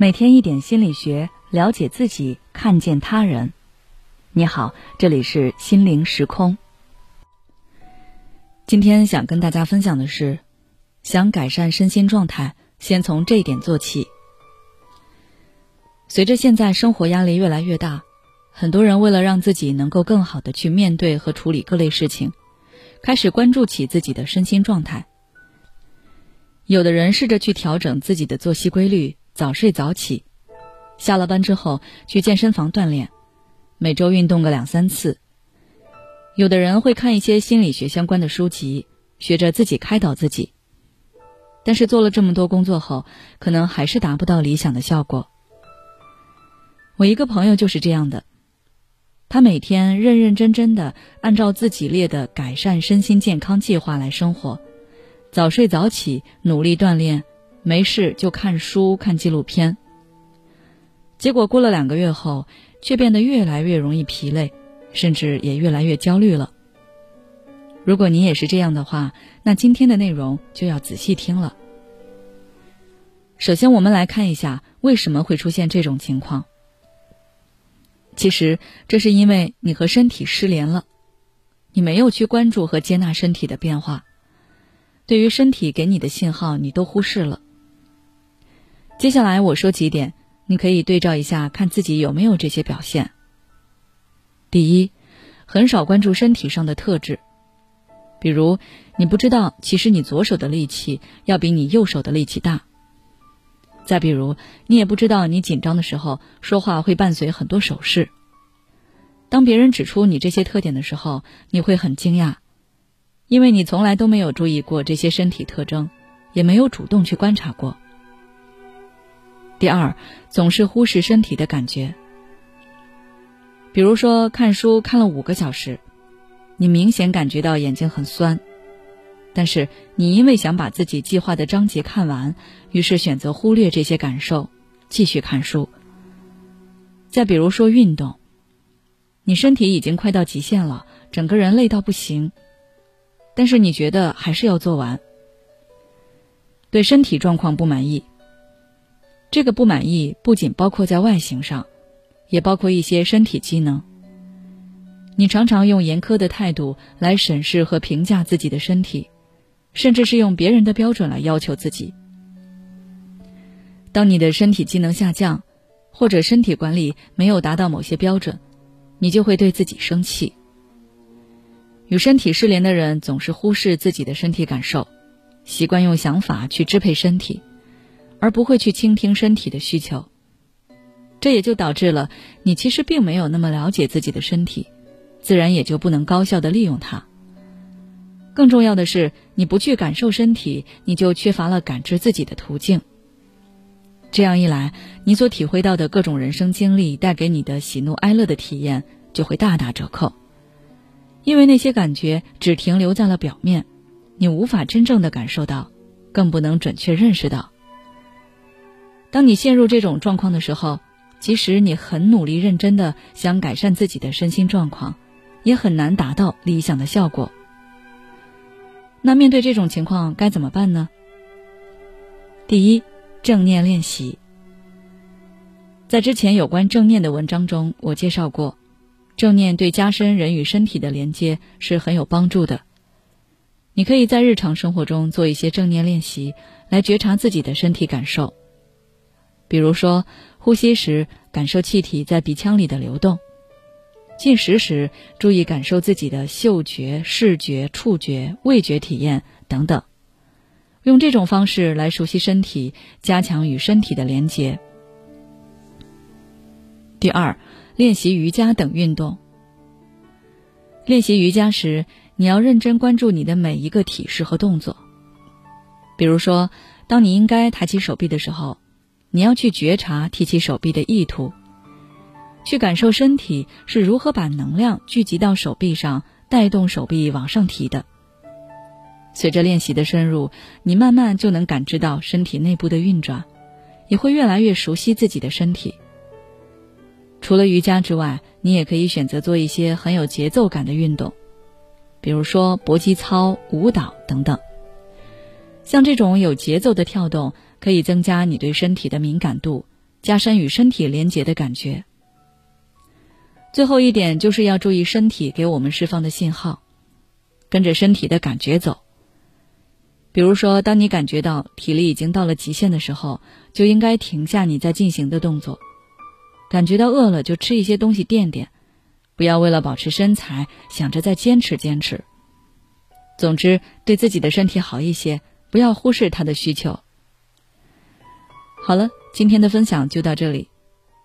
每天一点心理学，了解自己，看见他人。你好，这里是心灵时空。今天想跟大家分享的是，想改善身心状态，先从这一点做起。随着现在生活压力越来越大，很多人为了让自己能够更好的去面对和处理各类事情，开始关注起自己的身心状态。有的人试着去调整自己的作息规律。早睡早起，下了班之后去健身房锻炼，每周运动个两三次。有的人会看一些心理学相关的书籍，学着自己开导自己。但是做了这么多工作后，可能还是达不到理想的效果。我一个朋友就是这样的，他每天认认真真的按照自己列的改善身心健康计划来生活，早睡早起，努力锻炼。没事就看书、看纪录片，结果过了两个月后，却变得越来越容易疲累，甚至也越来越焦虑了。如果你也是这样的话，那今天的内容就要仔细听了。首先，我们来看一下为什么会出现这种情况。其实，这是因为你和身体失联了，你没有去关注和接纳身体的变化，对于身体给你的信号，你都忽视了。接下来我说几点，你可以对照一下，看自己有没有这些表现。第一，很少关注身体上的特质，比如你不知道，其实你左手的力气要比你右手的力气大。再比如，你也不知道你紧张的时候说话会伴随很多手势。当别人指出你这些特点的时候，你会很惊讶，因为你从来都没有注意过这些身体特征，也没有主动去观察过。第二，总是忽视身体的感觉。比如说，看书看了五个小时，你明显感觉到眼睛很酸，但是你因为想把自己计划的章节看完，于是选择忽略这些感受，继续看书。再比如说运动，你身体已经快到极限了，整个人累到不行，但是你觉得还是要做完。对身体状况不满意。这个不满意不仅包括在外形上，也包括一些身体机能。你常常用严苛的态度来审视和评价自己的身体，甚至是用别人的标准来要求自己。当你的身体机能下降，或者身体管理没有达到某些标准，你就会对自己生气。与身体失联的人总是忽视自己的身体感受，习惯用想法去支配身体。而不会去倾听身体的需求，这也就导致了你其实并没有那么了解自己的身体，自然也就不能高效的利用它。更重要的是，你不去感受身体，你就缺乏了感知自己的途径。这样一来，你所体会到的各种人生经历带给你的喜怒哀乐的体验就会大打折扣，因为那些感觉只停留在了表面，你无法真正的感受到，更不能准确认识到。当你陷入这种状况的时候，即使你很努力认真的想改善自己的身心状况，也很难达到理想的效果。那面对这种情况该怎么办呢？第一，正念练习。在之前有关正念的文章中，我介绍过，正念对加深人与身体的连接是很有帮助的。你可以在日常生活中做一些正念练习，来觉察自己的身体感受。比如说，呼吸时感受气体在鼻腔里的流动；进食时注意感受自己的嗅觉、视觉、触觉、味觉体验等等。用这种方式来熟悉身体，加强与身体的连接。第二，练习瑜伽等运动。练习瑜伽时，你要认真关注你的每一个体式和动作。比如说，当你应该抬起手臂的时候。你要去觉察提起手臂的意图，去感受身体是如何把能量聚集到手臂上，带动手臂往上提的。随着练习的深入，你慢慢就能感知到身体内部的运转，也会越来越熟悉自己的身体。除了瑜伽之外，你也可以选择做一些很有节奏感的运动，比如说搏击操、舞蹈等等。像这种有节奏的跳动。可以增加你对身体的敏感度，加深与身体连结的感觉。最后一点就是要注意身体给我们释放的信号，跟着身体的感觉走。比如说，当你感觉到体力已经到了极限的时候，就应该停下你在进行的动作。感觉到饿了就吃一些东西垫垫，不要为了保持身材想着再坚持坚持。总之，对自己的身体好一些，不要忽视他的需求。好了，今天的分享就到这里。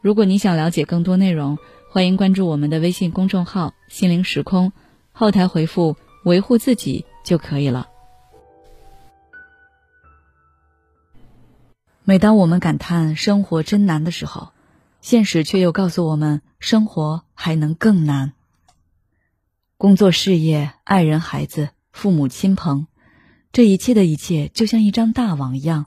如果你想了解更多内容，欢迎关注我们的微信公众号“心灵时空”，后台回复“维护自己”就可以了。每当我们感叹生活真难的时候，现实却又告诉我们，生活还能更难。工作、事业、爱人、孩子、父母亲朋，这一切的一切，就像一张大网一样，